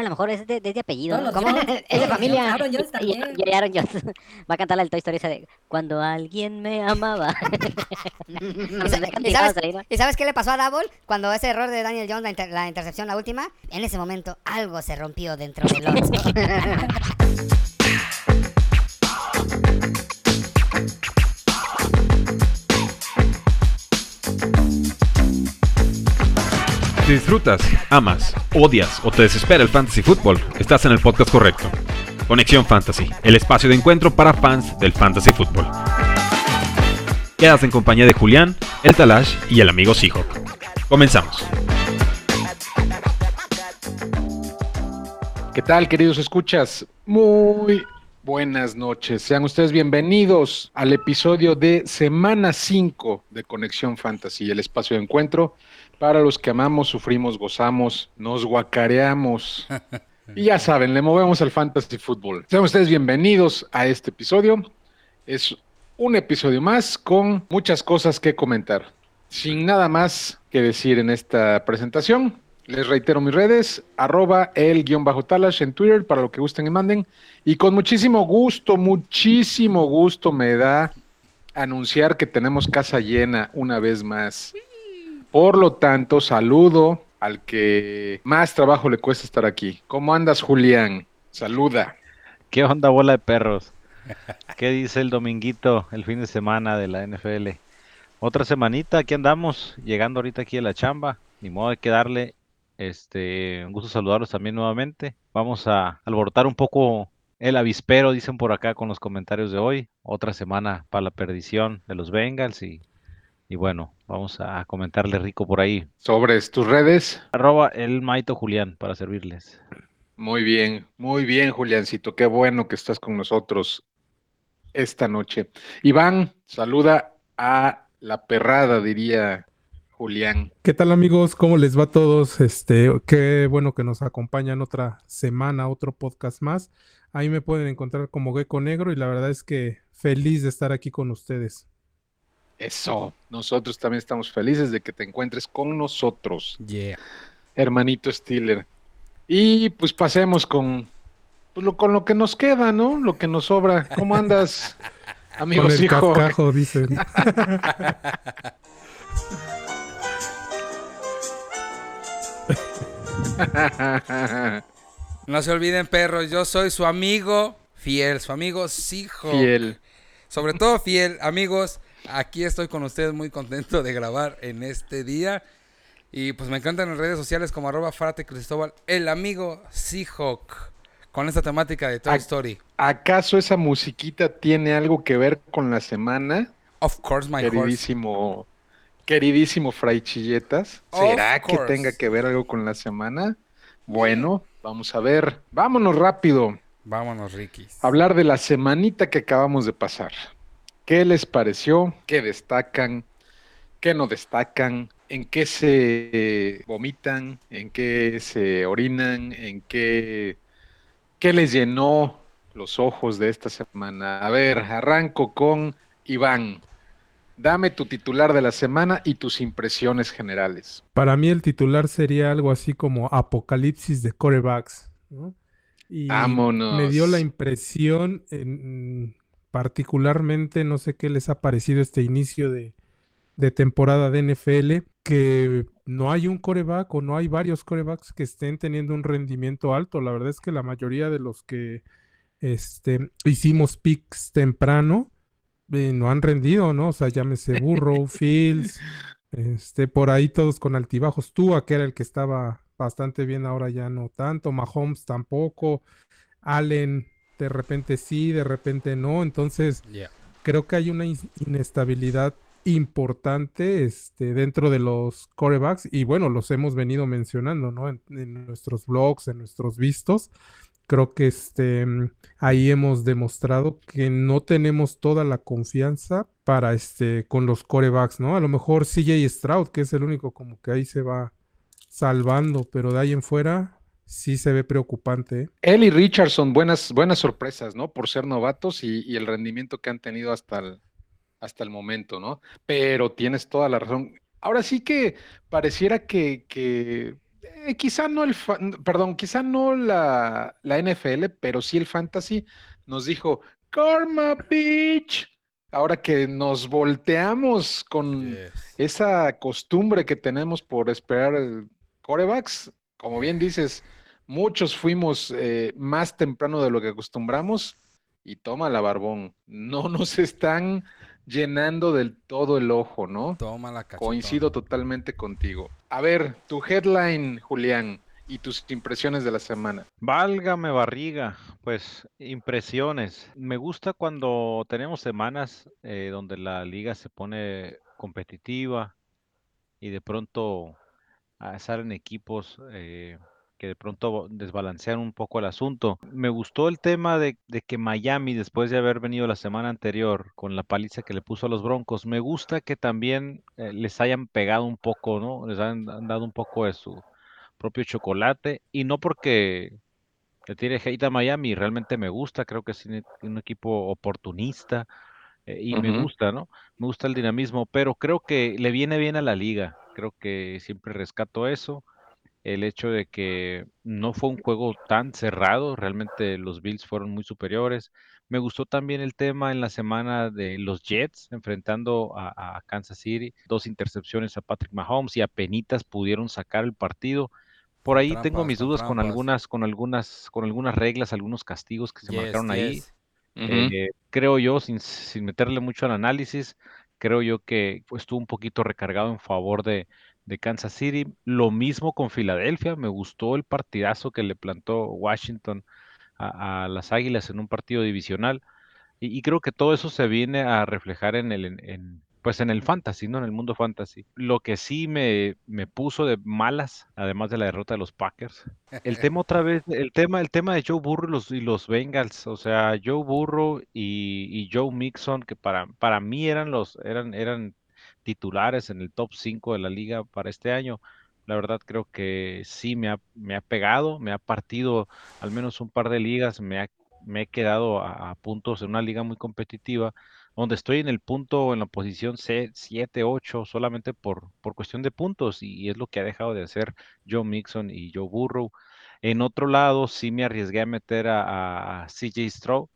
a lo mejor es de, de, de apellido. ¿Cómo? Jones, es de familia. Aaron Jones Y- también. Y, y Aaron Jones. Va a cantar la del Toy Story esa de Cuando alguien me amaba. ¿Y, sa- y sabes, y sabes qué le pasó a Double? Cuando ese error de Daniel Jones, la, inter- la intercepción, la última, en ese momento algo se rompió dentro del oso. Si disfrutas, amas, odias o te desespera el fantasy fútbol, estás en el podcast correcto. Conexión Fantasy, el espacio de encuentro para fans del fantasy fútbol. Quedas en compañía de Julián, el Talash y el amigo Seahawk. Comenzamos. ¿Qué tal, queridos escuchas? Muy buenas noches. Sean ustedes bienvenidos al episodio de semana 5 de Conexión Fantasy, el espacio de encuentro para los que amamos, sufrimos, gozamos, nos guacareamos. Y ya saben, le movemos al fantasy fútbol. Sean ustedes bienvenidos a este episodio. Es un episodio más con muchas cosas que comentar. Sin nada más que decir en esta presentación, les reitero mis redes, arroba el guion bajo talash en Twitter para lo que gusten y manden. Y con muchísimo gusto, muchísimo gusto me da anunciar que tenemos casa llena una vez más. Por lo tanto, saludo al que más trabajo le cuesta estar aquí. ¿Cómo andas, Julián? Saluda. ¿Qué onda, bola de perros? ¿Qué dice el dominguito, el fin de semana de la NFL? Otra semanita, aquí andamos, llegando ahorita aquí a la chamba. Ni modo de que darle, este, un gusto saludarlos también nuevamente. Vamos a alborotar un poco el avispero, dicen por acá con los comentarios de hoy. Otra semana para la perdición de los Bengals y, y bueno, vamos a comentarle rico por ahí. Sobres tus redes. Arroba el Maito Julián para servirles. Muy bien, muy bien, Juliancito. Qué bueno que estás con nosotros esta noche. Iván, saluda a la perrada, diría Julián. ¿Qué tal amigos? ¿Cómo les va a todos? Este, qué bueno que nos acompañan otra semana, otro podcast más. Ahí me pueden encontrar como Gecko Negro y la verdad es que feliz de estar aquí con ustedes. Eso. Nosotros también estamos felices de que te encuentres con nosotros, Yeah. hermanito Stiller. Y pues pasemos con, pues, lo, con lo que nos queda, ¿no? Lo que nos sobra. ¿Cómo andas, Con amigos el hijo? cascajo, dicen. No se olviden, perros, yo soy su amigo fiel, su amigo Sijo. Fiel. Sobre todo fiel, amigos. Aquí estoy con ustedes muy contento de grabar en este día. Y pues me encantan en redes sociales como arroba Frate Cristóbal, el amigo Seahawk, con esta temática de Toy. Story. ¿Acaso esa musiquita tiene algo que ver con la semana? Of course, my horse. queridísimo, queridísimo Fray Chilletas. Of ¿Será que course. tenga que ver algo con la semana? Bueno, vamos a ver. Vámonos rápido. Vámonos, a Hablar de la semanita que acabamos de pasar. ¿Qué les pareció? ¿Qué destacan? ¿Qué no destacan? ¿En qué se vomitan? ¿En qué se orinan? ¿En qué, qué les llenó los ojos de esta semana? A ver, arranco con Iván. Dame tu titular de la semana y tus impresiones generales. Para mí el titular sería algo así como Apocalipsis de corebacks. ¿no? Y Vámonos. me dio la impresión, en- particularmente, no sé qué les ha parecido este inicio de, de temporada de NFL, que no hay un coreback o no hay varios corebacks que estén teniendo un rendimiento alto. La verdad es que la mayoría de los que este, hicimos picks temprano eh, no han rendido, ¿no? O sea, llámese Burrow, Fields, este, por ahí todos con altibajos. Tua, que era el que estaba bastante bien, ahora ya no tanto. Mahomes tampoco. Allen, de repente sí, de repente no. Entonces, Yeah. creo que hay una in- inestabilidad importante este, dentro de los corebacks y bueno, los hemos venido mencionando, ¿no? En, en nuestros blogs, en nuestros vistos. Creo que este, mm, ahí hemos demostrado que no tenemos toda la confianza para este, con los corebacks, ¿no? A lo mejor CJ Stroud, que es el único como que ahí se va salvando, pero de ahí en fuera sí se ve preocupante. Él y Richardson, buenas, buenas sorpresas, ¿no? Por ser novatos y, y el rendimiento que han tenido hasta el, hasta el momento, ¿no? Pero tienes toda la razón. Ahora sí que pareciera que, que eh, quizá no el, perdón, quizá no la, la NFL, pero sí el fantasy nos dijo, Karma Beach. Ahora que nos volteamos con Yes. esa costumbre que tenemos por esperar el corebacks, como bien dices, muchos fuimos eh, más temprano de lo que acostumbramos y toma la barbón. No nos están llenando del todo el ojo, ¿no? Toma la cachetón. Coincido totalmente contigo. A ver, tu headline, Julián, y tus impresiones de la semana. Válgame barriga, pues impresiones. Me gusta cuando tenemos semanas eh, donde la liga se pone competitiva y de pronto ah, salen equipos eh, que de pronto desbalancean un poco el asunto. Me gustó el tema de, de que Miami, después de haber venido la semana anterior con la paliza que le puso a los Broncos, me gusta que también eh, les hayan pegado un poco, ¿no? Les han, han dado un poco de su propio chocolate y no porque le tire hate a Miami, realmente me gusta, creo que es un, un equipo oportunista eh, y me gusta, ¿no? Me gusta el dinamismo, pero creo que le viene bien a la liga, creo que siempre rescato eso, el hecho de que no fue un juego tan cerrado, realmente los Bills fueron muy superiores. Me gustó también el tema en la semana de los Jets enfrentando a, a Kansas City, dos intercepciones a Patrick Mahomes y apenas pudieron sacar el partido. Por ahí tengo mis dudas con algunas, con algunas, con algunas reglas, algunos castigos que se Yes, marcaron ahí. yes. Eh, creo yo, sin, sin meterle mucho al análisis, creo yo que pues, estuvo un poquito recargado en favor de, de Kansas City. Lo mismo con Filadelfia, me gustó el partidazo que le plantó Washington a, a las Águilas en un partido divisional. Y, y creo que todo eso se viene a reflejar en el, en, en, pues en el fantasy, ¿no? En el mundo fantasy. Lo que sí me, me puso de malas, además de la derrota de los Packers, el tema otra vez, el tema, el tema de Joe Burrow y los, y los Bengals, o sea, Joe Burrow y, y Joe Mixon, que para, para mí eran los, eran, eran titulares en el top 5 de la liga para este año. La verdad creo que sí me ha, me ha pegado, me ha partido al menos un par de ligas, me ha me he quedado a, puntos en una liga muy competitiva, donde estoy en el punto, en la posición C, 7, 8, solamente por, por cuestión de puntos, y, y, es lo que ha dejado de hacer Joe Mixon y Joe Burrow. En otro lado, sí me arriesgué a meter a, a CJ Stroud,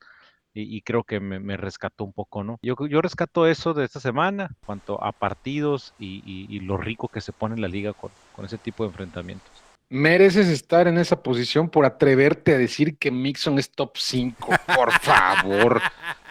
y, y, creo que me, me, rescató un poco, ¿no? Yo, yo rescato eso de esta semana, cuanto a partidos y, y, y lo rico que se pone en la liga con, con ese tipo de enfrentamientos mereces estar en esa posición por atreverte a decir que Mixon es top 5. Por favor.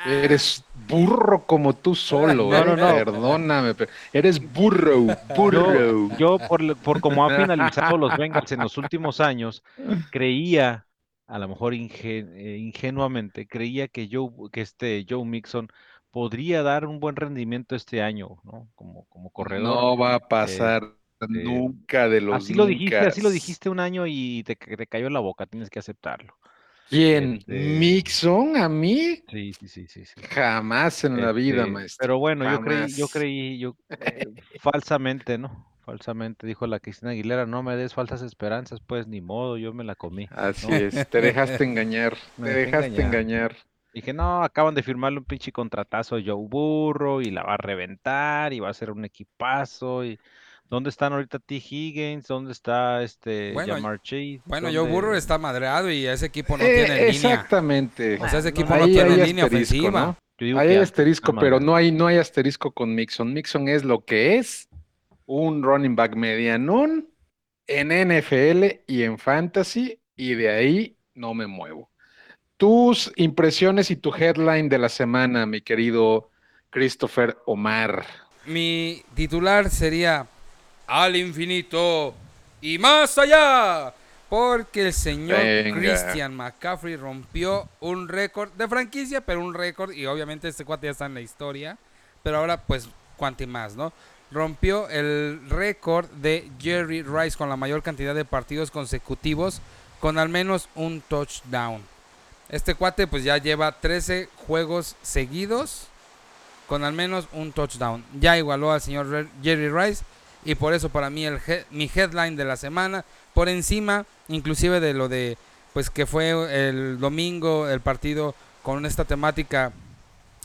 Eres burro como tú solo. No, eh. no, no. Perdóname. Pero eres burro. Burro. Yo, yo por, por como han finalizado los Bengals en los últimos años, creía, a lo mejor ingen, eh, ingenuamente, creía que, Joe, que este Joe Mixon podría dar un buen rendimiento este año, ¿no? Como, como corredor. No va a pasar. Eh, nunca de los así lo dijiste así lo dijiste un año y te, te, cayó en la boca tienes que aceptarlo quién este... Mixon a mí sí sí sí sí, sí. jamás en este, la vida maestro pero bueno jamás. yo creí yo creí yo eh, falsamente no falsamente dijo la Cristina Aguilera no me des falsas esperanzas pues ni modo yo me la comí así ¿no? es te dejaste engañar Me te dejaste engañar. engañar Dije, no, acaban de firmarle un pinche contratazo a Joe Burro y la va a reventar y va a ser un equipazo y ¿Dónde están ahorita T. Higgins? ¿Dónde está este Bueno, Jamar Chase? Bueno, ¿Dónde- Joe Burrow está madreado y ese equipo no Eh, tiene línea. exactamente O sea, ese equipo Ahí no tiene línea ofensiva. ¿no? Hay que asterisco, pero no hay, no hay asterisco con Mixon. Mixon es lo que es un running back medianón en NFL y en fantasy, y de ahí no me muevo. Tus impresiones y tu headline de la semana, mi querido Christopher Omar. Mi titular sería Al infinito y más allá. Porque el señor Venga. Christian McCaffrey rompió un récord de franquicia, pero un récord, y obviamente este cuate ya está en la historia. Pero ahora, pues, cuanti más, ¿no? Rompió el récord de Jerry Rice con la mayor cantidad de partidos consecutivos con al menos un touchdown. Este cuate, pues, ya lleva 13 juegos seguidos con al menos un touchdown. Ya igualó al señor Jerry Rice y por eso para mí el mi headline de la semana por encima inclusive de lo de pues que fue el domingo el partido con esta temática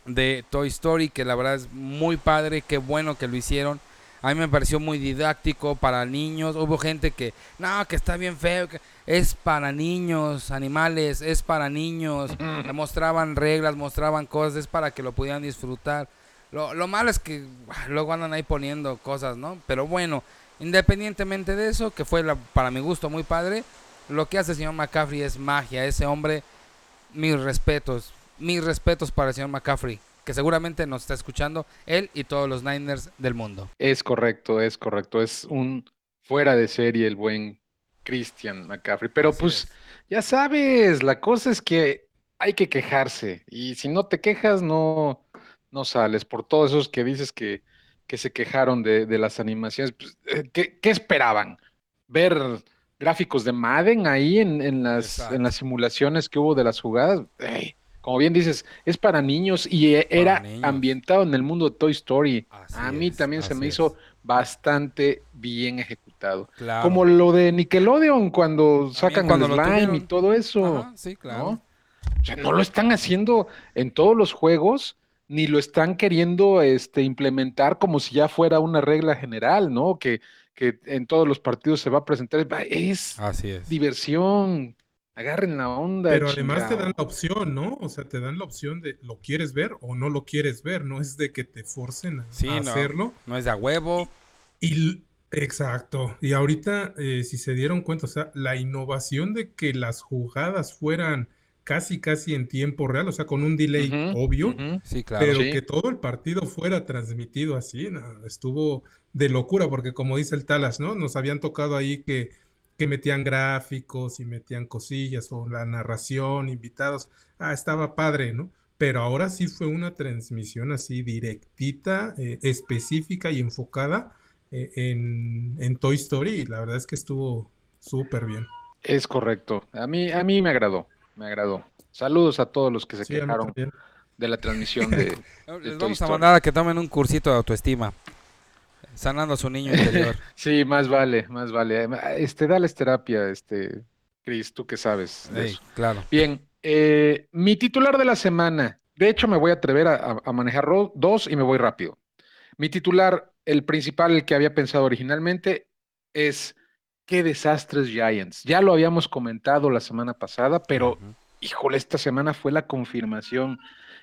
de Toy Story que la verdad es muy padre, qué bueno que lo hicieron. A mí me pareció muy didáctico para niños. Hubo gente que, no, que está bien feo. Que es para niños, animales, es para niños. Le mostraban reglas, mostraban cosas, es para que lo pudieran disfrutar. Lo, lo malo es que ah, luego andan ahí poniendo cosas, ¿no? Pero bueno, independientemente de eso, que fue la- para mi gusto muy padre, lo que hace el señor McCaffrey es magia. Ese hombre, mis respetos, mis respetos para el señor McCaffrey, que seguramente nos está escuchando él y todos los Niners del mundo. Es correcto, es correcto. Es un fuera de serie el buen Christian McCaffrey. Pero Así pues es. ya sabes, la cosa es que hay que quejarse. Y si no te quejas, no, no sales. Por todos esos que dices que, que se quejaron de, de las animaciones, pues, eh, ¿qué, qué esperaban? ¿Ver gráficos de Madden ahí en, en las, Exacto. en las simulaciones que hubo de las jugadas? Ey, como bien dices, es para niños y eh, era niños. ambientado en el mundo de Toy Story. Así A mí es, también se me es. hizo bastante bien ejecutado. Claro. Como lo de Nickelodeon cuando sacan cuando el slime y todo eso. Ajá, sí, claro. ¿no? O sea, no lo están haciendo en todos los juegos, ni lo están queriendo este, implementar como si ya fuera una regla general, ¿no? Que, que en todos los partidos se va a presentar. Va, Es Así es. diversión. Agarren la onda. Pero además te dan la opción, ¿no? O sea, te dan la opción de lo quieres ver o no lo quieres ver, no es de que te forcen a, Sí, a no. hacerlo. No es de a huevo. Y exacto. Y ahorita, eh, si se dieron cuenta, o sea, la innovación de que las jugadas fueran casi, casi en tiempo real, o sea, con un delay obvio. Sí, claro. pero sí. que todo el partido fuera transmitido así, no, estuvo de locura, porque como dice el Talas, ¿no? Nos habían tocado ahí que, que metían gráficos y metían cosillas o la narración, invitados. Ah, estaba padre, ¿no? Pero ahora sí fue una transmisión así directita, eh, específica y enfocada eh, en, en Toy Story. Y la verdad es que estuvo súper bien. Es correcto. A mí, a mí me agradó. Me agradó. Saludos a todos los que se Sí, quejaron de la transmisión de, Les Toy vamos a Story. mandar a que tomen un cursito de autoestima. Sanando a su niño interior. Sí, más vale, más vale. Este, dales terapia, este, Cris, tú que sabes de eso. claro. Bien, eh, mi titular de la semana. De hecho, me voy a atrever a, manejar dos y me voy rápido. Mi titular, el principal, el que había pensado originalmente, es qué desastres Giants. Ya lo habíamos comentado la semana pasada, pero híjole, esta semana fue la confirmación.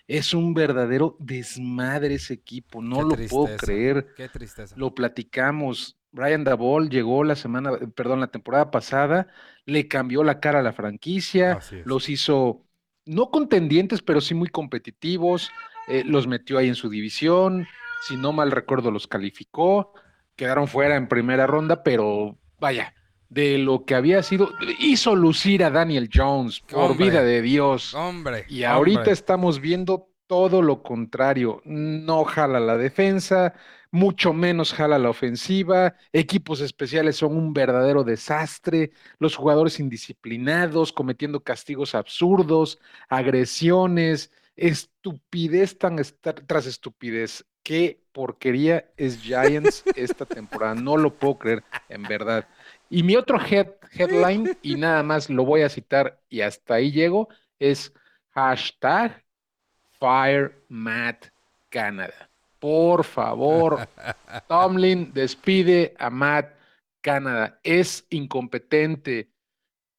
Es un verdadero desmadre ese equipo, no Qué lo puedo creer. Qué tristeza. Lo platicamos. Brian Dabol llegó la semana, eh, perdón, la temporada pasada, le cambió la cara a la franquicia, los hizo no contendientes, pero sí muy competitivos, eh, los metió ahí en su división, si no mal recuerdo los calificó, quedaron fuera en primera ronda, pero vaya, de lo que había sido, hizo lucir a Daniel Jones, por Hombre. vida de Dios. Hombre. Y ahorita hombre. estamos viendo todo lo contrario. No jala la defensa, mucho menos jala la ofensiva. Equipos especiales son un verdadero desastre. Los jugadores indisciplinados, cometiendo castigos absurdos, agresiones, estupidez tan tras estupidez. Qué porquería es Giants esta temporada. No lo puedo creer, en verdad. Y mi otro head- headline, y nada más lo voy a citar y hasta ahí llego, es hashtag Fire Matt Canada. Por favor, Tomlin despide a Matt Canada. Es incompetente.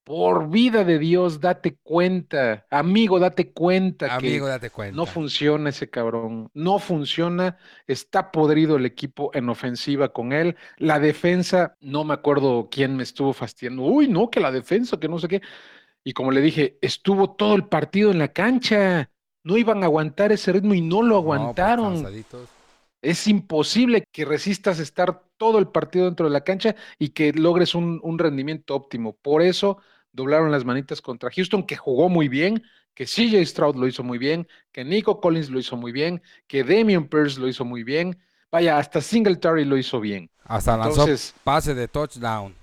Por vida de Dios, date cuenta. Amigo, date cuenta que Amigo, date cuenta. no funciona ese cabrón. No funciona. Está podrido el equipo en ofensiva con él. La defensa, no me acuerdo quién me estuvo fastidiando. Uy, no, que la defensa, que no sé qué. Y como le dije, estuvo todo el partido en la cancha. No iban a aguantar ese ritmo y no lo No, pues, aguantaron. Es imposible que resistas estar todo el partido dentro de la cancha y que logres un, un rendimiento óptimo. Por eso doblaron las manitas contra Houston, que jugó muy bien, que CJ Stroud lo hizo muy bien, que Nico Collins lo hizo muy bien, que Damian Pierce lo hizo muy bien. Vaya, hasta Singletary lo hizo bien. Hasta lanzó Entonces, pase de touchdown.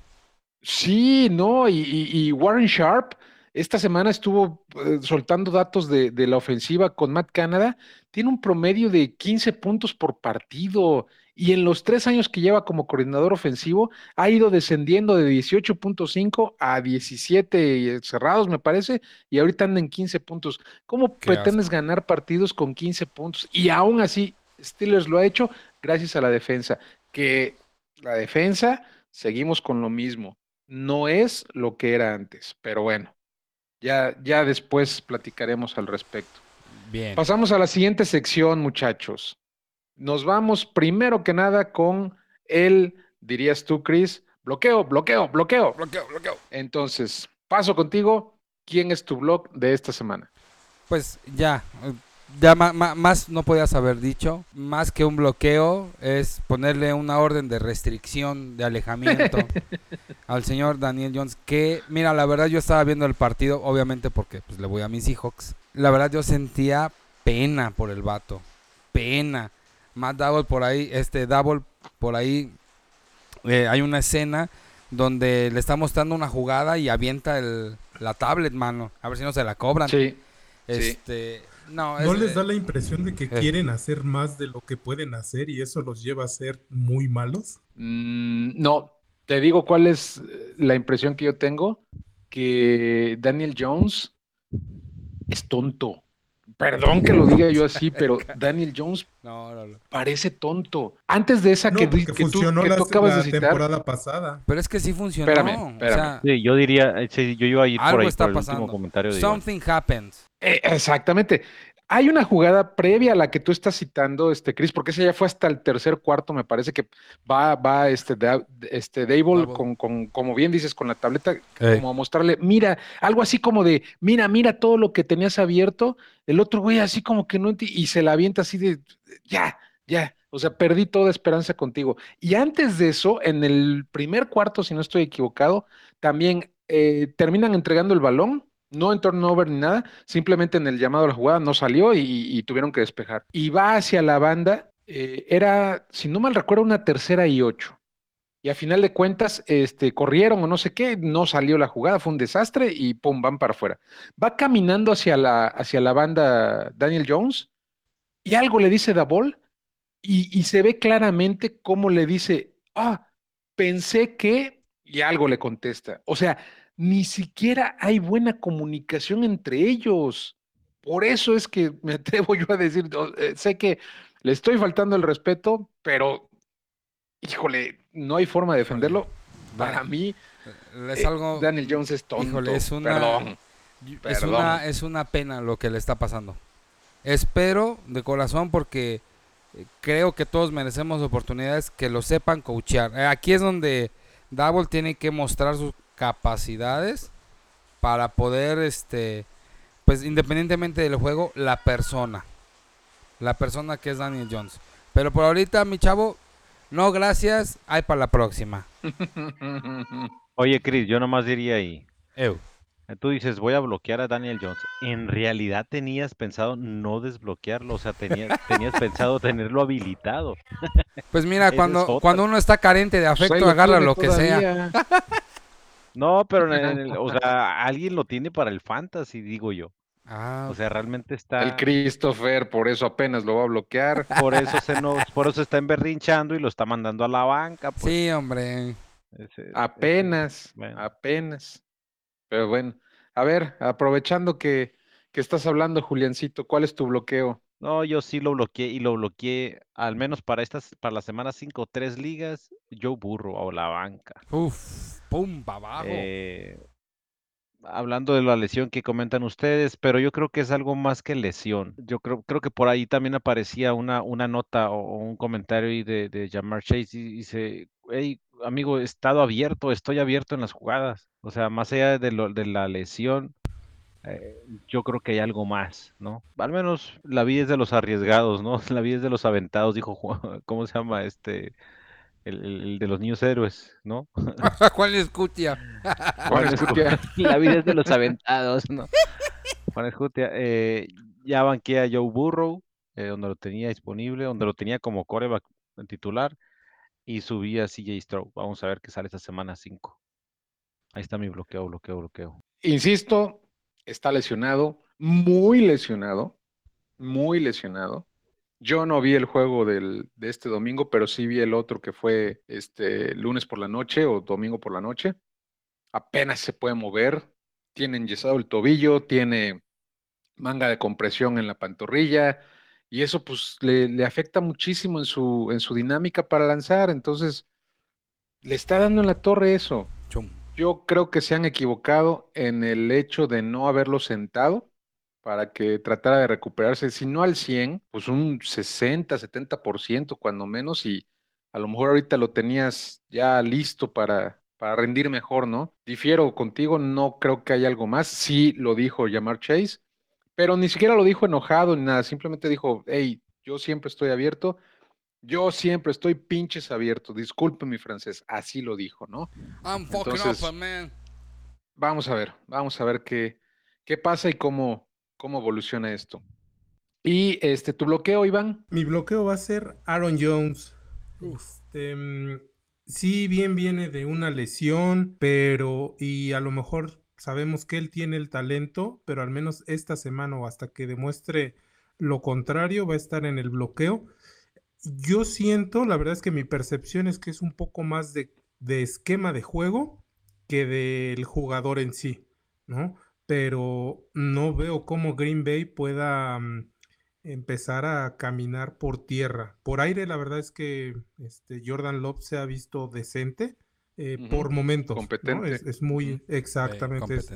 Sí, no, y, y- y Warren Sharp esta semana estuvo eh, soltando datos de, de la ofensiva con Matt Canada. Tiene un promedio de 15 puntos por partido y en los tres años que lleva como coordinador ofensivo ha ido descendiendo de 18.5 a 17 cerrados, me parece, y ahorita anda en 15 puntos. ¿Cómo Qué pretendes ganar partidos con 15 puntos? Y aún así, Steelers lo ha hecho gracias a la defensa. que la defensa, seguimos con lo mismo. No es lo que era antes, pero bueno, ya, ya después platicaremos al respecto. Bien. Pasamos a la siguiente sección, muchachos. Nos vamos primero que nada con el, dirías tú, Chris, bloqueo, bloqueo, bloqueo. Bloqueo, bloqueo. Entonces, paso contigo. ¿Quién es tu blog de esta semana? Pues ya, ya ma- ma- más no podías haber dicho. Más que un bloqueo es ponerle una orden de restricción, de alejamiento al señor Daniel Jones. Que, mira, la verdad yo estaba viendo el partido, obviamente porque pues, le voy a mis Seahawks. La verdad yo sentía pena por el vato. Pena. Matt Double por ahí, este Double por ahí. eh, hay una escena donde le está mostrando una jugada y avienta el, la tablet, mano. A ver si no se la cobran. Sí. Este, no, ¿No es- les da la impresión de que eh. quieren hacer más de lo que pueden hacer y eso los lleva a ser muy malos? Mm, no, te digo cuál es eh, la impresión que yo tengo, que Daniel Jones es tonto. Perdón que lo diga yo así, pero Daniel Jones No, no, no. parece tonto. Antes de esa No, que, que tú, funcionó que la, tú acabas la de citar, temporada pasada. Pero es que sí funcionó. Espérame, o espérame. sea, Sí, yo diría, eh, sí, yo iba a ir por algo ahí está por el pasando. último comentario de Iván. Something happens. Eh, exactamente. Hay una jugada previa a la que tú estás citando, este, Chris, porque ese ya fue hasta el tercer cuarto, me parece que va, va este, Da- este Dable con, con, como bien dices, con la tableta, como a mostrarle, mira, algo así como de, mira, mira todo lo que tenías abierto, el otro güey así como que no, y se la avienta así de, ya, ya, o sea, perdí toda esperanza contigo. Y antes de eso, en el primer cuarto, si no estoy equivocado, también eh, terminan entregando el balón, no en turnover ni nada, simplemente en el llamado a la jugada no salió y, tuvieron que despejar. Y va hacia la banda, eh, era, si no mal recuerdo, una tercera y ocho. Y a final de cuentas, este, corrieron o no sé qué, no salió la jugada, fue un desastre y pum, van para afuera. Va caminando hacia la, hacia la banda Daniel Jones y algo le dice Dabol y, y se ve claramente cómo le dice, ah, pensé que, y algo le contesta. O sea, ni siquiera hay buena comunicación entre ellos. Por eso es que me atrevo yo a decir, eh, sé que le estoy faltando el respeto, pero, híjole, no hay forma de defenderlo. Para mí, Es eh, algo. Daniel Jones es tonto. híjole, es una- Perdón. Es Perdón. una, es una pena lo que le está pasando. Espero de corazón porque eh, creo que todos merecemos oportunidades que lo sepan coachear. Eh, Aquí es donde Double tiene que mostrar sus capacidades para poder, este, pues independientemente del juego, la persona. La persona que es Daniel Jones. Pero por ahorita, mi chavo, no gracias, hay para la próxima. Oye, Chris, yo nomás diría ahí. Eu. eh, Tú dices, voy a bloquear a Daniel Jones. En realidad tenías pensado no desbloquearlo, o sea, tenías, tenías pensado tenerlo habilitado. Pues mira, cuando, cuando uno está carente de afecto, agarra lo que sea. No, pero en el- o sea, alguien lo tiene para el fantasy, digo yo. Ah, O sea, realmente está. El Christopher, por eso apenas lo va a bloquear. Por eso se nos, por eso está emberrinchando y lo está mandando a la banca. Pues. sí, hombre. Ese- ese- Apenas, bueno. apenas. Pero bueno, a ver, aprovechando que, que estás hablando, Juliancito, ¿cuál es tu bloqueo? No, yo sí lo bloqueé y lo bloqueé, al menos para estas, para la semana 5 tres ligas, Joe Burro o la banca. Uf, pum, abajo. Eh, hablando de la lesión que comentan ustedes, pero yo creo que es algo más que lesión. Yo creo, creo que por ahí también aparecía una, una nota o, o un comentario de, de Jamar Chase y dice, hey, amigo, he estado abierto, estoy abierto en las jugadas. O sea, más allá de, lo, de la lesión, eh, yo creo que hay algo más, ¿no? Al menos la vida es de los arriesgados, ¿no? La vida es de los aventados, dijo Juan- ¿cómo se llama este? El, el- el de los niños héroes, ¿no? Juan Escutia. Juan Juan Escutia. La vida es de los aventados, ¿no? Juan Escutia, eh, ya banqué a Joe Burrow, eh, donde lo tenía disponible, donde lo tenía como coreback titular, y subí a CJ Stroud. Vamos a ver qué sale esta semana 5. Ahí está mi bloqueo, bloqueo, bloqueo. Insisto, está lesionado, muy lesionado, muy lesionado. Yo no vi el juego del, de este domingo, pero sí vi el otro que fue este lunes por la noche o domingo por la noche. Apenas se puede mover, tiene enyesado el tobillo, tiene manga de compresión en la pantorrilla Y eso pues le, le afecta muchísimo en su, en su dinámica para lanzar. Entonces, le está dando en la torre eso. Chum. Yo creo que se han equivocado en el hecho de no haberlo sentado para que tratara de recuperarse, si no al 100, pues un 60, 70% cuando menos, y a lo mejor ahorita lo tenías ya listo para, para rendir mejor, ¿no? Difiero contigo, no creo que haya algo más. Sí lo dijo Yamar Chase, pero ni siquiera lo dijo enojado ni nada, simplemente dijo, hey, yo siempre estoy abierto, yo siempre estoy pinches abierto, disculpe mi francés, así lo dijo, ¿no? I'm fucking Entonces- up, man. Vamos a ver, vamos a ver qué, qué pasa y cómo, cómo evoluciona esto. Y este, tu bloqueo, Iván. Mi bloqueo va a ser Aaron Jones. Este, sí, bien viene de una lesión, pero y a lo mejor sabemos que él tiene el talento, pero al menos esta semana o hasta que demuestre lo contrario va a estar en el bloqueo. Yo siento, la verdad es que mi percepción es que es un poco más de, de esquema de juego que del jugador en sí, ¿no? Pero no veo cómo Green Bay pueda mm, empezar a caminar por tierra. Por aire, la verdad es que este, Jordan Love se ha visto decente eh, por momentos. ¿no? competente. Es, es muy exactamente. es,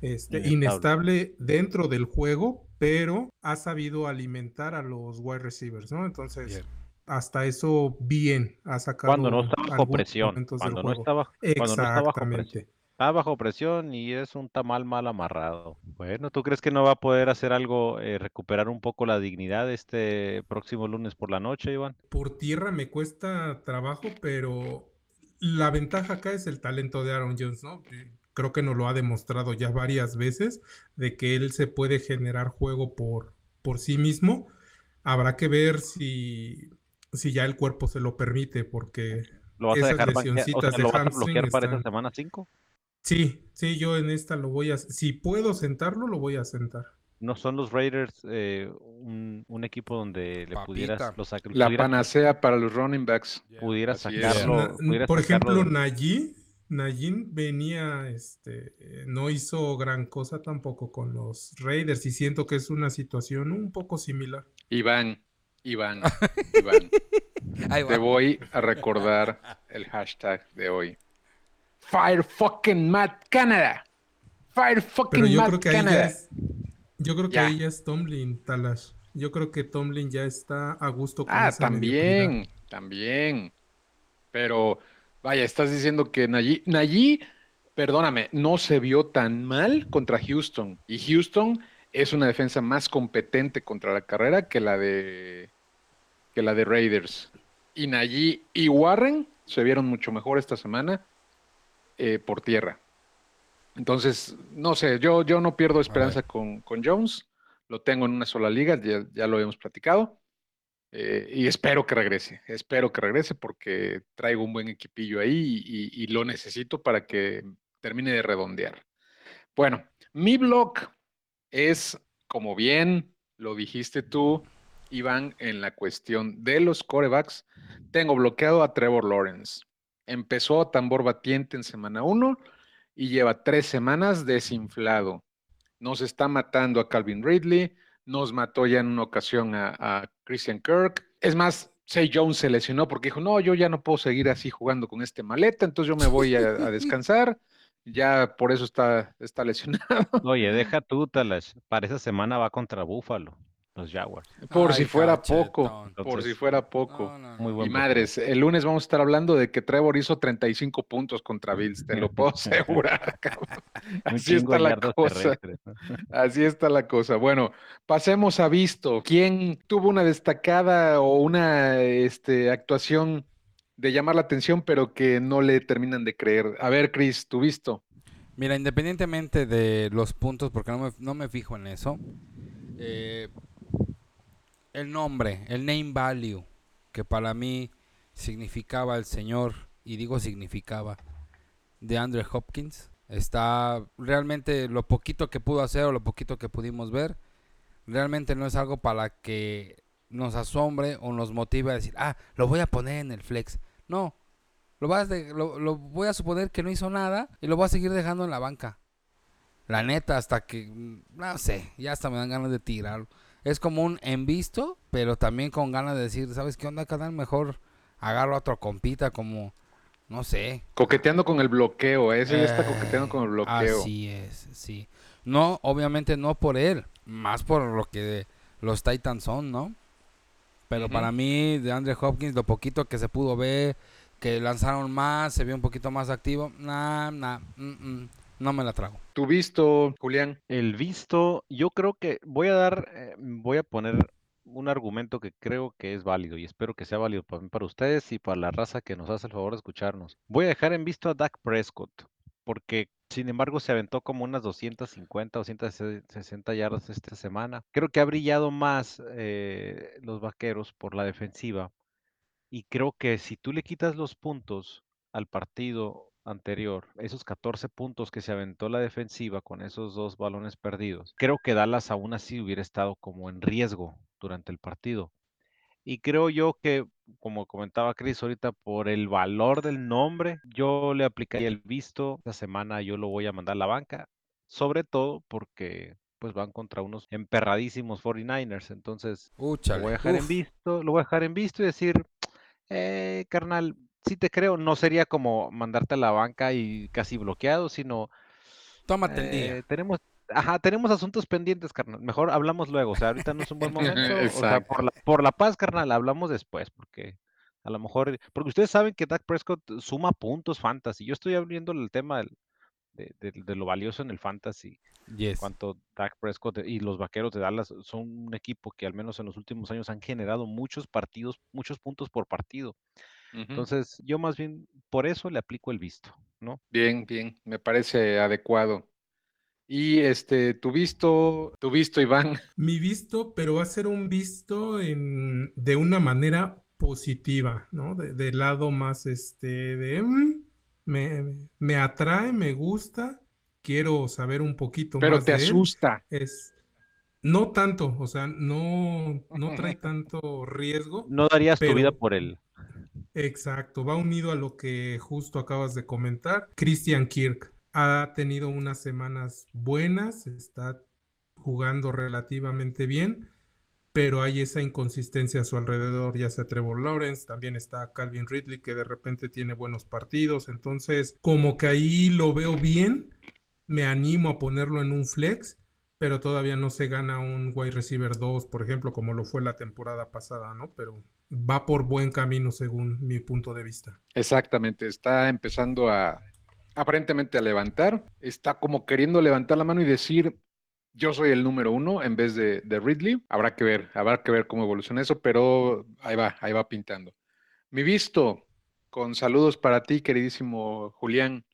este, Inestable. inestable dentro del juego, pero ha sabido alimentar a los wide receivers, ¿no? Entonces, Bien. Hasta eso bien ha sacado Cuando no está bajo presión. Cuando no está bajo, cuando no está bajo presión. Exactamente. Está bajo presión y es un tamal mal amarrado. Bueno, ¿tú crees que no va a poder hacer algo, eh, recuperar un poco la dignidad este próximo lunes por la noche, Iván? Por tierra me cuesta trabajo, pero la ventaja acá es el talento de Aaron Jones, ¿no? Eh, Creo que nos lo ha demostrado ya varias veces de que él se puede generar juego por, por sí mismo. Habrá que ver si, si ya el cuerpo se lo permite, porque ¿Lo vas a Esas dejar banquear? O sea, lesioncitas de ¿lo vas a bloquear para esta están- semana 5? sí, sí, yo en esta lo voy a, si puedo sentarlo, lo voy a sentar. ¿No son los Raiders eh, un, un equipo donde le Papita. pudieras, La pudieras- panacea para los running backs. pudieras Así es. sacarlo? Pudieras por sacarlo ejemplo, de- Najee, Najee venía, este, no hizo gran cosa tampoco con los Raiders y siento que es una situación un poco similar. Iván, Iván, Iván. Ahí va. Te voy a recordar el hashtag de hoy. Fire fucking Matt Canada. Fire fucking Pero yo Matt creo que ahí ya Canada. es, yo creo que Ya. ahí ya es Tomlin, Talash. Yo creo que Tomlin ya está a gusto con Ah, esa mediocridad. también, también. Pero, vaya, estás diciendo que Najee, Najee, perdóname, no se vio tan mal contra Houston. Y Houston es una defensa más competente contra la carrera que la de, que la de Raiders. Y Najee y Warren se vieron mucho mejor esta semana eh, por tierra. Entonces, no sé, yo, yo no pierdo esperanza con, con Jones. Lo tengo en una sola liga, ya, ya lo hemos platicado. Eh, y espero que regrese, espero que regrese porque traigo un buen equipillo ahí y, y lo necesito para que termine de redondear. Bueno, mi blog es, como bien lo dijiste tú, Iván, en la cuestión de los corebacks, tengo bloqueado a Trevor Lawrence. Empezó a tambor batiente en semana 1 y lleva tres semanas desinflado. Nos está matando a Calvin Ridley, nos mató ya en una ocasión a, a Christian Kirk. Es más, Say Jones se lesionó porque dijo, no, yo ya no puedo seguir así jugando con este maleta, entonces yo me voy a, a descansar. Ya por eso está, está lesionado. Oye, deja tú, Talash. Para esa semana va contra Búfalo, los Jaguars. Por Ay, si fuera cachetón. poco, por si fuera poco. No, no, no. Muy Y buen madres, el lunes vamos a estar hablando de que Trevor hizo 35 puntos contra Bills, te lo puedo asegurar. cabrón. Así está la cosa. Así está la cosa. Bueno, pasemos a visto. ¿Quién tuvo una destacada o una este, actuación de llamar la atención, pero que no le terminan de creer? A ver, Chris, ¿tu visto? Mira, independientemente de los puntos, porque no me, no me fijo en eso, eh, el nombre, el name value, que para mí significaba el señor, y digo significaba, de Andrew Hopkins, está realmente lo poquito que pudo hacer o lo poquito que pudimos ver, realmente no es algo para que nos asombre o nos motive a decir, ah, lo voy a poner en el flex. No, lo, vas de- lo, lo voy a suponer que no hizo nada y lo voy a seguir dejando en la banca. La neta, hasta que, mm, no sé, ya hasta me dan ganas de tirar. es como un en visto, pero también con ganas de decir, ¿sabes qué onda, canal? Mejor agarro a otro compita como, no sé. Coqueteando con el bloqueo, ese ya está Eh, coqueteando con el bloqueo. Así es, sí. No, obviamente no por él, más por lo que los Titans son, ¿no? Pero para mí, de Andre Hopkins, lo poquito que se pudo ver, que lanzaron más, se vio un poquito más activo, nah, nah, mm, mm, no me la trago. ¿Tu visto, Julián? El visto, yo creo que voy a dar, eh, voy a poner un argumento que creo que es válido y espero que sea válido para, para ustedes y para la raza que nos hace el favor de escucharnos. Voy a dejar en visto a Dak Prescott porque sin embargo se aventó como unas 250, 260 yardas esta semana. Creo que ha brillado más eh, los vaqueros por la defensiva y creo que si tú le quitas los puntos al partido anterior, esos 14 puntos que se aventó la defensiva con esos dos balones perdidos, creo que Dallas aún así hubiera estado como en riesgo durante el partido. Y creo yo que, como comentaba Chris ahorita, por el valor del nombre, yo le aplicaría el visto. Esta semana yo lo voy a mandar a la banca, sobre todo porque pues van contra unos emperradísimos 49ers. Entonces, lo voy a dejar en visto, lo voy a dejar en visto y decir, eh, carnal, sí te creo, no sería como mandarte a la banca y casi bloqueado, sino Tómate el día. eh, tenemos, ajá, tenemos asuntos pendientes, carnal. Mejor hablamos luego. O sea, ahorita no es un buen momento. o sea, por la, por la paz, carnal, hablamos después, porque a lo mejor, porque ustedes saben que Dak Prescott suma puntos fantasy. Yo estoy abriendo el tema del- de, de- de lo valioso en el fantasy. Yes. Cuanto Dak Prescott y los vaqueros de Dallas son un equipo que al menos en los últimos años han generado muchos partidos, muchos puntos por partido. Entonces, yo más bien por eso le aplico el visto, ¿no? Bien, bien, me parece adecuado. Y este, tu visto, tu visto, Iván. Mi visto, pero va a ser un visto en, de una manera positiva, ¿no? De, del lado más este de mm, me, me atrae, me gusta, quiero saber un poquito Pero más te de él. asusta. Es no tanto, o sea, no, no trae tanto riesgo. No darías tu vida Pero- por él. Exacto, va unido a lo que justo acabas de comentar. Christian Kirk ha tenido unas semanas buenas, está jugando relativamente bien, pero hay esa inconsistencia a su alrededor, ya sea Trevor Lawrence, también está Calvin Ridley que de repente tiene buenos partidos, entonces como que ahí lo veo bien, me animo a ponerlo en un flex, pero todavía no se gana un wide receiver 2, por ejemplo, como lo fue la temporada pasada, ¿no? Pero va por buen camino según mi punto de vista. Exactamente, está empezando a aparentemente a levantar, está como queriendo levantar la mano y decir, yo soy el número uno en vez de, de Ridley. Habrá que ver, habrá que ver cómo evoluciona eso, pero ahí va, ahí va pintando. Mi visto, con saludos para ti, queridísimo Julián,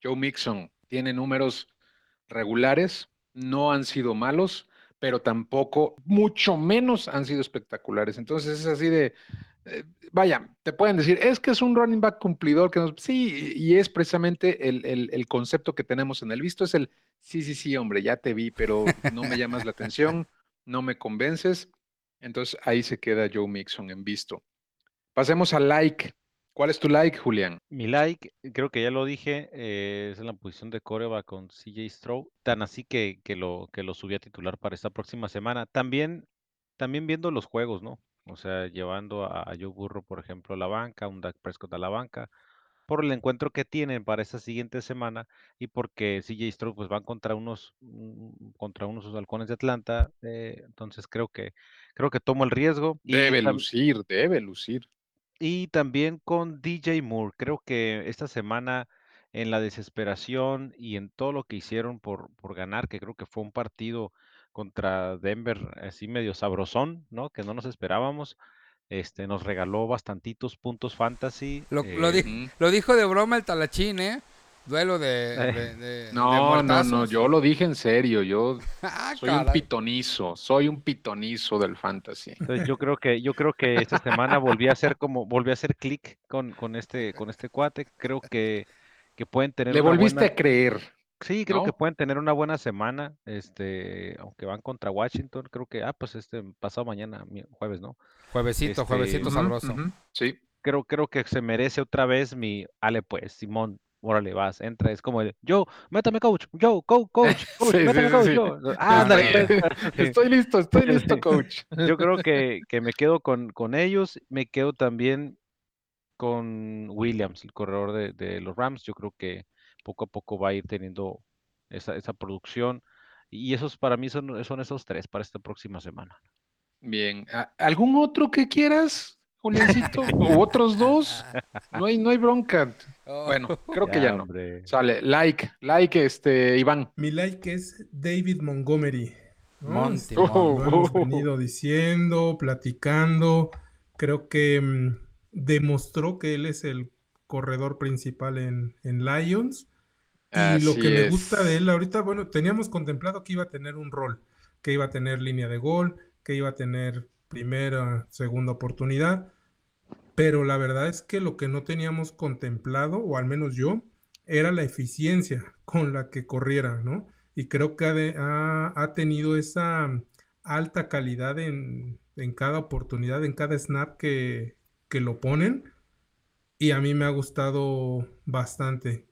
Joe Mixon, tiene números regulares, no han sido malos, pero tampoco, mucho menos han sido espectaculares. Entonces es así de, vaya, te pueden decir, es que es un running back cumplidor, que nos... sí, y es precisamente el, concepto que tenemos en el visto, es el, sí, sí, sí, hombre, ya te vi, pero no me llamas la atención, no me convences. Entonces ahí se queda Joe Mixon en visto. Pasemos al like. ¿Cuál es tu like, Julián? Mi like, creo que ya lo dije, eh, es en la posición de coreback con CJ Stroud. Tan así que, que lo, que lo subí a titular para esta próxima semana. También, también viendo los juegos, ¿no? O sea, llevando a, a Joe Burrow, por ejemplo, a la banca, un Dak Prescott a la banca, por el encuentro que tienen para esta siguiente semana y porque CJ Stroud pues van contra unos mm, contra unos halcones de Atlanta. eh, entonces creo que creo que tomo el riesgo. Debe lucir, debe lucir. y también con DJ Moore. Creo que esta semana en la desesperación y en todo lo que hicieron por, por ganar, que creo que fue un partido contra Denver así medio sabrosón, ¿no? Que no nos esperábamos. Este, nos regaló bastantitos puntos fantasy. Lo, eh, lo di- Ujú. lo dijo de broma el talachín, ¿eh? Duelo de, Eh. de- de- de No, no, no, yo lo dije en serio, yo Ah, soy un pitonizo, soy un pitonizo del fantasy. Entonces yo creo que yo creo que esta semana volví a hacer como volví a hacer clic con, con este con este cuate. Creo que, que pueden tener Le volviste buena- a creer. Sí, creo que pueden tener una buena semana, este, aunque van contra Washington, creo que, ah, pues este pasado mañana, jueves, ¿no? Juevesito, Este, juevesito sabroso. Sí, Creo, creo que se merece otra vez mi, ale pues, Simón, órale, vas, entra, es como el, yo, métame coach, yo, co- coach, coach, Sí, métame sí, coach, sí. yo. Ándale, pues. Estoy listo, estoy listo, coach. Yo creo que, que me quedo con, con ellos, me quedo también con Williams, el corredor de, de los Rams. Yo creo que poco a poco va a ir teniendo esa, esa producción. Y esos para mí son, son esos tres para esta próxima semana. Bien. ¿a- ¿Algún otro que quieras, Juliancito? ¿O otros dos? No hay, no hay bronca. Oh, Bueno, creo que ya no. hombre. Sale, like, like, este, Iván. Mi like es David Montgomery. Este, Oh, Lo hemos venido diciendo, platicando. Creo que mm, demostró que él es el corredor principal en, en Lions. Y lo que me es. gusta de él ahorita, bueno, teníamos contemplado que iba a tener un rol, que iba a tener línea de gol, que iba a tener primera, segunda oportunidad, pero la verdad es que lo que no teníamos contemplado, o al menos yo, era la eficiencia con la que corriera, ¿no? Y creo que ha, de- ha- ha tenido esa alta calidad en, en cada oportunidad, en cada snap que, que lo ponen, y a mí me ha gustado bastante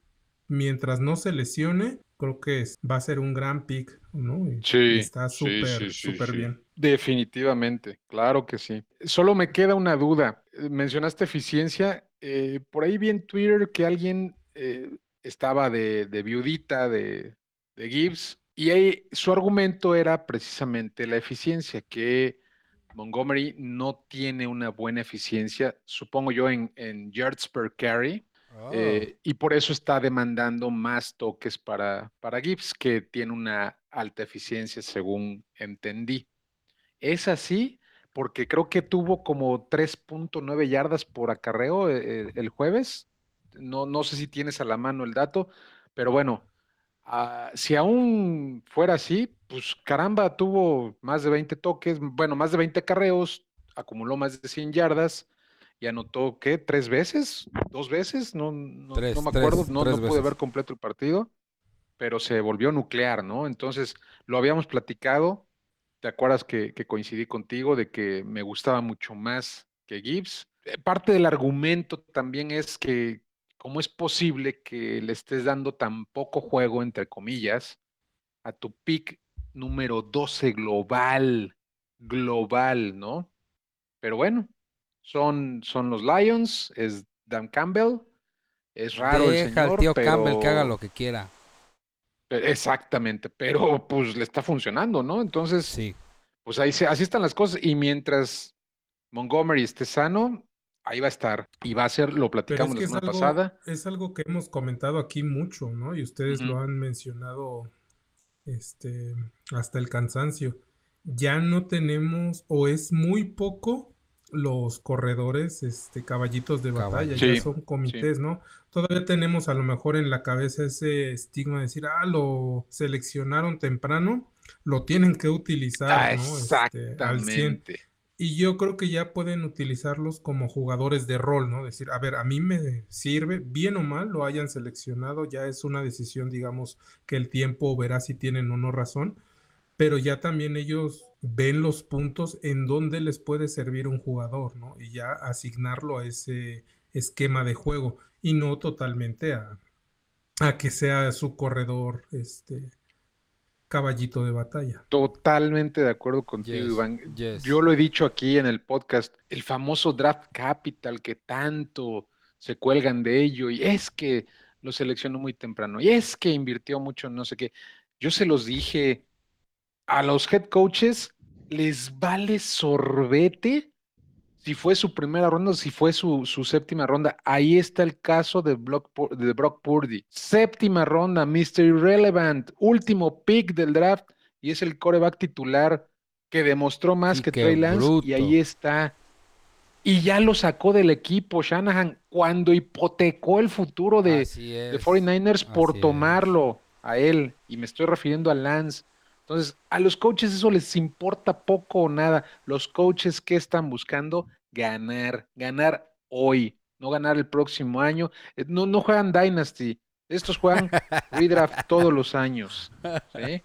mientras no se lesione, creo que es- va a ser un gran pick, ¿no? Y Sí, está súper, sí, sí, súper sí. bien. Definitivamente, claro que sí. Solo me queda una duda. Eh, Mencionaste eficiencia. eh, por ahí vi en Twitter que alguien eh, estaba de, de viudita de, de Gibbs y ahí su argumento era precisamente la eficiencia, que Montgomery no tiene una buena eficiencia, supongo yo, en, en yards per carry. Oh. Eh, y por eso está demandando más toques para, para Gibbs, que tiene una alta eficiencia, según entendí. Es así, porque creo que tuvo como 3.9 yardas por acarreo eh, eh, el jueves. No, no sé si tienes a la mano el dato, pero bueno, ah, si aún fuera así, pues caramba, tuvo más de 20 toques, bueno, más de 20 carreos, acumuló más de 100 yardas y anotó, ¿qué? ¿Tres veces? ¿Dos veces? No, no, Tres, no me tres, acuerdo, no, tres no pude ver completo el partido, pero se volvió nuclear, ¿no? Entonces, lo habíamos platicado, ¿te acuerdas que, que coincidí contigo de que me gustaba mucho más que Gibbs? Eh, Parte del argumento también es que, ¿cómo es posible que le estés dando tan poco juego, entre comillas, a tu pick número 12 global? Global, ¿no? Pero bueno, son, son los Lions, es Dan Campbell. Es raro el Deja al señor, tío Campbell que haga lo que quiera. Eh, Exactamente, pero pues le está funcionando, ¿no? Entonces, Sí. pues ahí se, así están las cosas. Y mientras Montgomery esté sano, ahí va a estar. Y va a ser, lo es platicamos que la es semana algo, pasada. es algo que hemos comentado aquí mucho, ¿no? Y ustedes lo han mencionado este, hasta el cansancio. Ya no tenemos, o es muy poco, los corredores, este, caballitos de batalla, ya son comités, ¿no? Todavía tenemos a lo mejor en la cabeza ese estigma de decir, ah, lo seleccionaron temprano, lo tienen que utilizar, Ah, ¿no? Este, al 100. exactamente. Y yo creo que ya pueden utilizarlos como jugadores de rol, ¿no? Decir, a ver, a mí me sirve, bien o mal, lo hayan seleccionado, ya es una decisión, digamos, que el tiempo verá si tienen o no razón, pero ya también ellos ven los puntos en donde les puede servir un jugador, ¿no? Y ya asignarlo a ese esquema de juego y no totalmente a, a que sea su corredor, este, caballito de batalla. Totalmente de acuerdo contigo, Yes, Iván. yes. Yo lo he dicho aquí en el podcast, el famoso draft capital que tanto se cuelgan de ello, y es que lo seleccionó muy temprano, y es que invirtió mucho en no sé qué. Yo se los dije a los head coaches, les vale sorbete si fue su primera ronda o si fue su, su séptima ronda. Ahí está el caso de, Brock Pur- de Brock Purdy. Séptima ronda, Mr. Irrelevant, último pick del draft, y es el coreback titular que demostró más Y que Trey Lance, bruto. y ahí está. Y ya lo sacó del equipo Shanahan cuando hipotecó el futuro de, de es. 49ers por así es. tomarlo a él, y me estoy refiriendo a Lance. Entonces, a los coaches eso les importa poco o nada. Los coaches que están buscando ganar, ganar hoy, no ganar el próximo año. Eh, No, no juegan Dynasty, estos juegan redraft todos los años. ¿sí?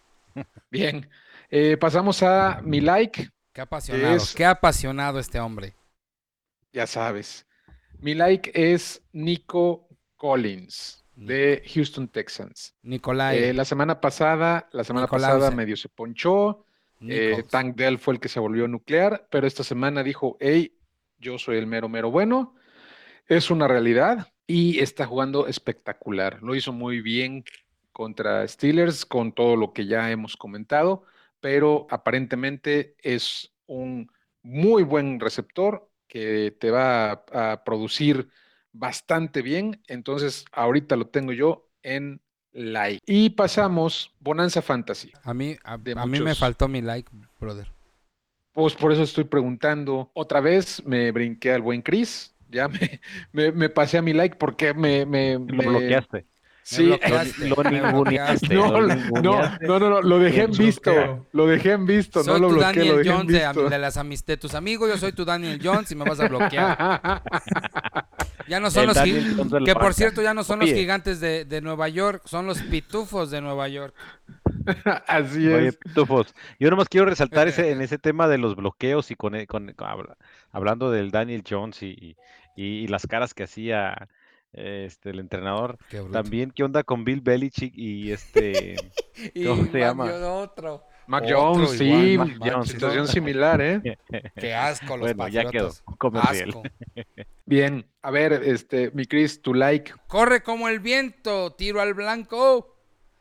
Bien, Eh, pasamos a mi like. Qué apasionado, es- qué apasionado este hombre. Ya sabes. Mi like es Nico Collins. De Houston Texans. Nicolai. Eh, la semana pasada, la semana pasada medio se ponchó. eh. Tank Dell fue el que se volvió nuclear, pero esta semana dijo, hey, yo soy el mero mero bueno. Es una realidad y está jugando espectacular. Lo hizo muy bien contra Steelers con todo lo que ya hemos comentado, pero aparentemente es un muy buen receptor que te va a, a producir bastante bien. Entonces, ahorita lo tengo yo en like. Y pasamos Bonanza Fantasy. A mí, a, mí me faltó mi like, brother. Pues por eso estoy preguntando. Otra vez me brinqué al buen Chris. Ya me, me, me pasé a mi like porque me, me, Lo me- bloqueaste. Sí, lo ninguneaste. bloqueaste. no, lo no, ninguneaste. no, no, no, lo dejé en Lo visto. Lo dejé en visto, Soy no lo tu bloqueé, lo Daniel dejé en Jones de, visto. de las amis- de tus amigos, yo soy tu Daniel Jones y me vas a bloquear. Ya no son los que por cierto ya no son los Oye. gigantes de, de Nueva York, son los pitufos de Nueva York. Así Oye, es. pitufos, yo nomás quiero resaltar ese, en ese tema de los bloqueos y con, con- con- habla- hablando del Daniel Jones y, y- y las caras que hacía este, el entrenador. Qué. También, ¿qué onda con Bill Belichick y este... Y ¿cómo se llama? Otro. Mac Otro Jones, sí, igual, Mac Mac Jones. situación similar, ¿eh? Qué asco los Bueno, ya quedó. Asco. Bien, a ver, este, mi Chris, tu like. Corre como el viento, tiro al blanco.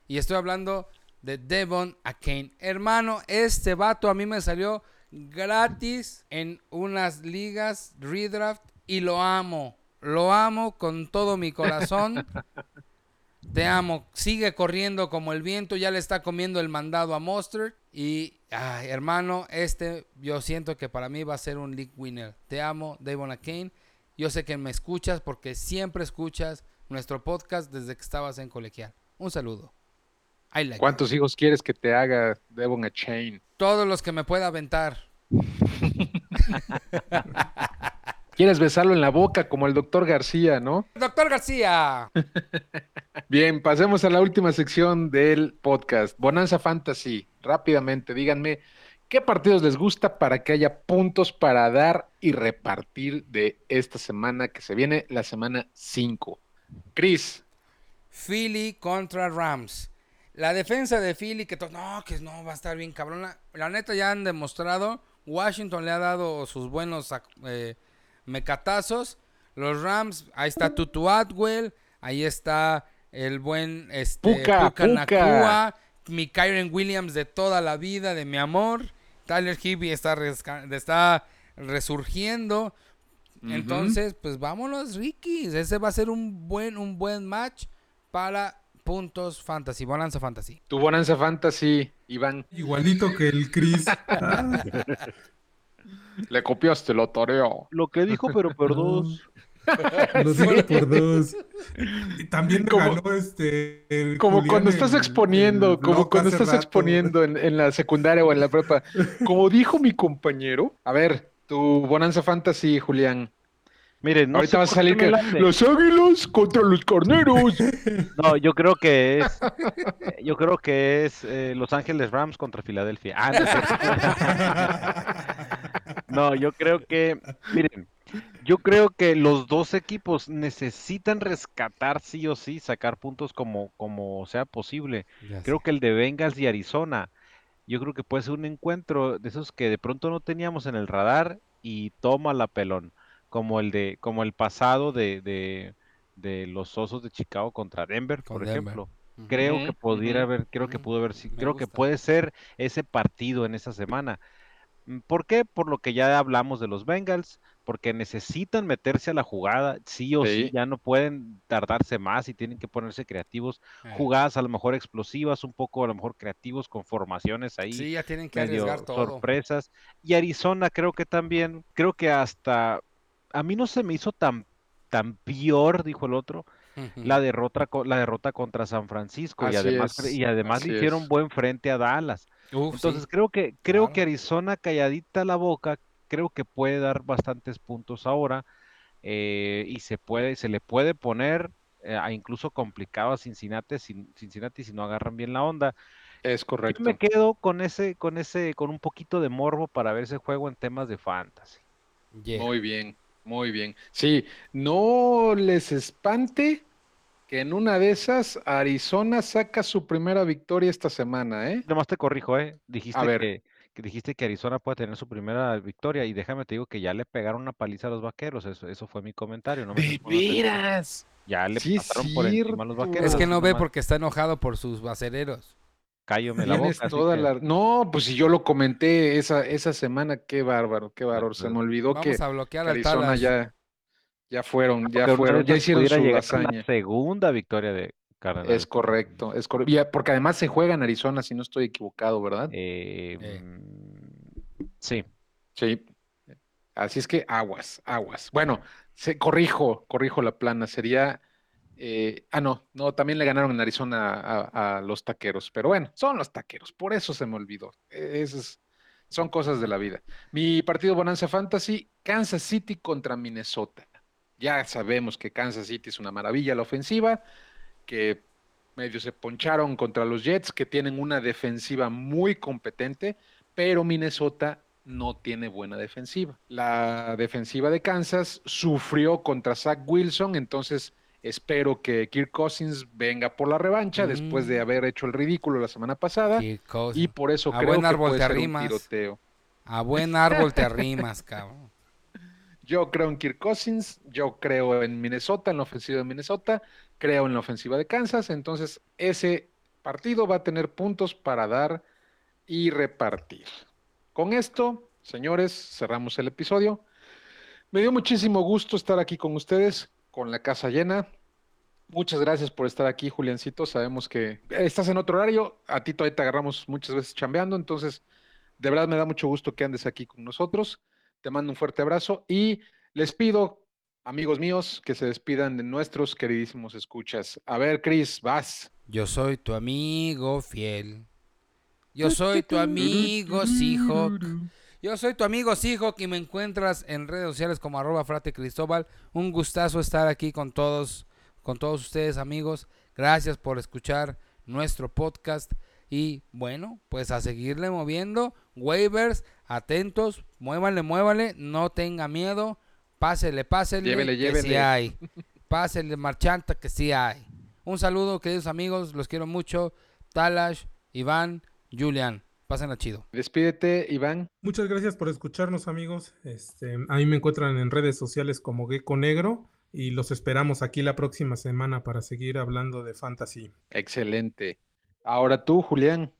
Y estoy hablando de Devon Akane. Hermano, este vato a mí me salió gratis en unas ligas redraft y lo amo. Lo amo con todo mi corazón. Te amo. Sigue corriendo como el viento. Ya le está comiendo el mandado a Mustard. Y, ay, hermano, este yo siento que para mí va a ser un league winner. Te amo, Devon Akane. Yo sé que me escuchas porque siempre escuchas nuestro podcast desde que estabas en colegial. Un saludo. I like. ¿Cuántos hijos quieres que te haga Devon a Chain? Todos los que me pueda aventar. ¿Quieres besarlo en la boca como el doctor García, no? Doctor García. Bien, pasemos a la última sección del podcast. Bonanza Fantasy. Rápidamente, díganme, ¿qué partidos les gusta para que haya puntos para dar y repartir de esta semana que se viene, la semana 5? Chris, Philly contra Rams. La defensa de Philly, que no, que no va a estar bien cabrona. La neta ya han demostrado. Washington le ha dado sus buenos eh, mecatazos. Los Rams, ahí está Tutu Atwell. Ahí está el buen este, Puka, Puka. Nakua, mi Kyren Williams de toda la vida, de mi amor. Tyler Hibby está, resurgiendo. Entonces, pues vámonos, Ricky. Ese va a ser un buen, un buen match para puntos fantasy, balanza fantasy. tu Bonanza Fantasy, Iván, Igualito que el Chris. Le copiaste, lo toreo. Lo que dijo, pero por dos. Lo digo por dos. Y también Como- ganó este. el Como Julián cuando estás el- exponiendo, el como cuando estás rato. exponiendo en, en la secundaria o en la prepa. Como dijo mi compañero. A ver, tu Bonanza Fantasy, Julián. Miren, no Ahorita vas a salir que los águilas contra los carneros. No, yo creo que es. Yo creo que es eh, Los Ángeles Rams contra Filadelfia. Ah, no. No, yo creo que. Miren, yo creo que los dos equipos necesitan rescatar sí o sí, sacar puntos como, como sea posible. Creo que el de Bengals y Arizona, yo creo que puede ser un encuentro de esos que de pronto no teníamos en el radar y toma la pelón, como el de, como el pasado de, de, de los Osos de Chicago contra Denver, Con por Denver. ejemplo. Creo que pudiera haber, creo que pudo haber, Me creo que puede ser ese partido en esa semana. Mm, ¿Por qué? Por lo que ya hablamos de los Bengals, porque necesitan meterse a la jugada, sí o sí, Sí. ya no pueden tardarse más y tienen que ponerse creativos, Eh. jugadas a lo mejor explosivas, un poco a lo mejor creativos con formaciones ahí, Sí, ya tienen que medio arriesgar todo. sorpresas. Y Arizona creo que también, creo que hasta a mí no se me hizo tan tan peor, dijo el otro, la derrota la derrota contra San Francisco y además es, y además le hicieron es. buen frente a Dallas. Uf, Entonces sí. creo que creo que. Arizona calladita la boca, creo que puede dar bastantes puntos ahora eh, y se puede se le puede poner eh, a incluso complicado a Cincinnati, sin- Cincinnati si no agarran bien la onda. Es Yo correcto. me quedo con ese con ese con un poquito de morbo para ver ese juego en temas de fantasy. Yeah. Muy bien, muy bien. Sí, no les espante que en una de esas Arizona saca su primera victoria esta semana, ¿eh? Nomás te corrijo, ¿eh? Dijiste ver. que, que dijiste que Arizona puede tener su primera victoria y déjame te digo que ya le pegaron una paliza a los vaqueros. Eso, eso fue mi comentario. No ¡De veras! Ya le Sí, pasaron por encima a los vaqueros. Es que no ve porque está enojado por sus bacereros. Cállame la boca. así toda que- la... No, pues si yo lo comenté esa, esa semana, qué bárbaro, qué bárbaro. Se me olvidó que, Vamos a bloquear que al Arizona ya, ya fueron, ya Porque fueron, ya hicieron su hazaña. Segunda victoria de Cardenales. Es correcto, es correcto. Ya, Porque además se juega en Arizona, si no estoy equivocado, ¿verdad? Eh, Eh. mm, Sí. Sí. Así es que aguas, aguas. Bueno, se, corrijo, corrijo la plana. Sería. eh, ah, no, no, también le ganaron en Arizona a, a los taqueros. Pero bueno, son los taqueros, por eso se me olvidó. Eh, Esas son cosas de la vida. Mi partido Bonanza Fantasy, Kansas City contra Minnesota. Ya sabemos que Kansas City es una maravilla la ofensiva, que medio se poncharon contra los Jets, que tienen una defensiva muy competente, pero Minnesota no tiene buena defensiva. La defensiva de Kansas sufrió contra Zach Wilson, entonces espero que Kirk Cousins venga por la revancha después de Mm. haber hecho el ridículo la semana pasada y por eso A creo buen que puede te ser un tiroteo. A buen árbol te arrimas, cabrón. Yo creo en Kirk Cousins, yo creo en Minnesota, en la ofensiva de Minnesota, creo en la ofensiva de Kansas, entonces ese partido va a tener puntos para dar y repartir. Con esto, señores, cerramos el episodio. Me dio muchísimo gusto estar aquí con ustedes, con la casa llena. Muchas gracias por estar aquí, Juliancito. Sabemos que estás en otro horario, a ti todavía te agarramos muchas veces chambeando, entonces de verdad me da mucho gusto que andes aquí con nosotros. Te mando un fuerte abrazo y les pido, amigos míos, que se despidan de nuestros queridísimos escuchas. A ver, Cris, vas. Yo soy tu amigo fiel. Yo soy tu amigo Seahawk. Yo soy tu amigo Seahawk y me encuentras en redes sociales como arroba frate Cristóbal. Un gustazo estar aquí con todos, con todos ustedes amigos. Gracias por escuchar nuestro podcast. Y bueno, pues a seguirle moviendo. Waivers, atentos, muévanle, muévanle, no tenga miedo. Pásele, pásele, Llévele, que sí llévele. hay. Pásele, marchanta, que sí hay. Un saludo, queridos amigos, los quiero mucho. Talash, Iván, Julian. Pásenla chido. Despídete, Iván. Muchas gracias por escucharnos, amigos. Este, a mí me encuentran en redes sociales como Gecko Negro y los esperamos aquí la próxima semana para seguir hablando de fantasy. Excelente. Ahora tú, Julián.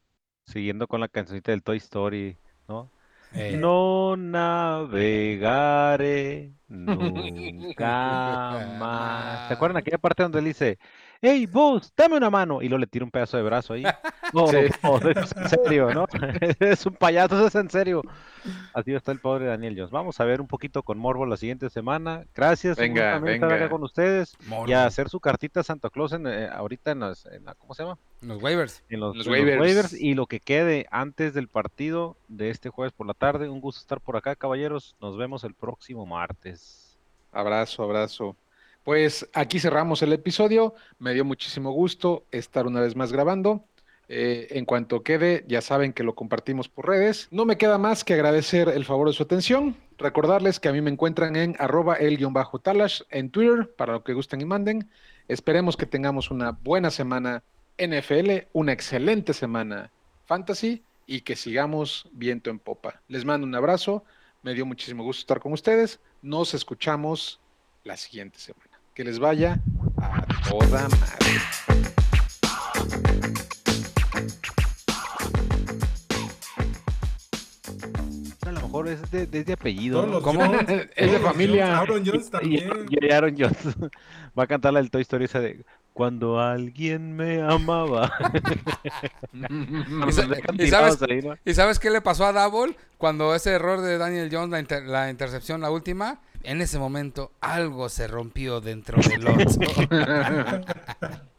Siguiendo con la cancionita del Toy Story, ¿no? Eh, No navegaré nunca más. ¿Te acuerdan aquella parte donde él dice, hey, vos, dame una mano? Y luego le tira un pedazo de brazo ahí. No, Sí. no, eso es en serio, ¿no? es un payaso, eso es en serio. Así está el pobre Daniel Jones. Vamos a ver un poquito con Morbo la siguiente semana. Gracias. un Venga, gusto también estar venga. acá con ustedes morbo. y a hacer su cartita a Santa Claus en, eh, ahorita en, las- en la, ¿cómo se llama? Los waivers. en los, Los en los waivers y lo que quede antes del partido de este jueves por la tarde. Un gusto estar por acá, caballeros. Nos vemos el próximo martes. Abrazo, abrazo. Pues aquí cerramos el episodio. Me dio muchísimo gusto estar una vez más grabando. Eh, en cuanto quede, ya saben que lo compartimos por redes. No me queda más que agradecer el favor de su atención. Recordarles que a mí me encuentran en arroba el-talash en Twitter para lo que gusten y manden. Esperemos que tengamos una buena semana NFL, una excelente semana fantasy y que sigamos viento en popa. Les mando un abrazo. Me dio muchísimo gusto estar con ustedes. Nos escuchamos la siguiente semana. Que les vaya a toda madre. A lo mejor es de, de- de apellido. ¿no? ¿Cómo? Jones, Es de familia. Jones, Aaron Jones también. y Aaron Jones va a cantar la del Toy Story esa de Cuando alguien me amaba. Y sa- sabes- tirados ahí, ¿no? ¿Y sabes qué le pasó a Double cuando ese error de Daniel Jones, la, inter- la intercepción, la última? En ese momento algo se rompió dentro del oso.